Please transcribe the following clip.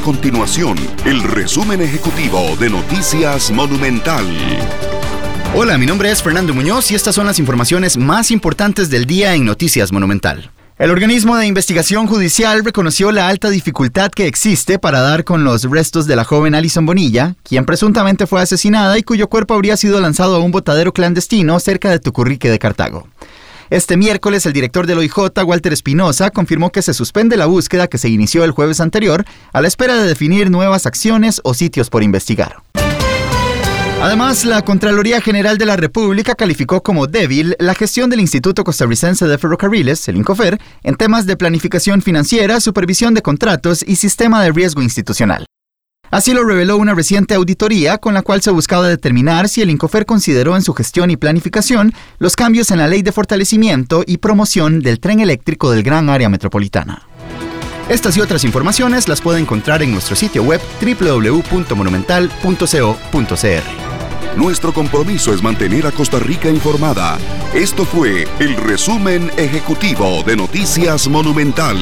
continuación el resumen ejecutivo de Noticias Monumental. Hola, mi nombre es Fernando Muñoz y estas son las informaciones más importantes del día en Noticias Monumental. El organismo de investigación judicial reconoció la alta dificultad que existe para dar con los restos de la joven Alison Bonilla, quien presuntamente fue asesinada y cuyo cuerpo habría sido lanzado a un botadero clandestino cerca de Tucurrique de Cartago. Este miércoles, el director del OIJ, Walter Espinosa, confirmó que se suspende la búsqueda que se inició el jueves anterior a la espera de definir nuevas acciones o sitios por investigar. Además, la Contraloría General de la República calificó como débil la gestión del Instituto Costarricense de Ferrocarriles, el INCOFER, en temas de planificación financiera, supervisión de contratos y sistema de riesgo institucional. Así lo reveló una reciente auditoría con la cual se buscaba determinar si el Incofer consideró en su gestión y planificación los cambios en la ley de fortalecimiento y promoción del tren eléctrico del gran área metropolitana. Estas y otras informaciones las puede encontrar en nuestro sitio web www.monumental.co.cr. Nuestro compromiso es mantener a Costa Rica informada. Esto fue el resumen ejecutivo de Noticias Monumental.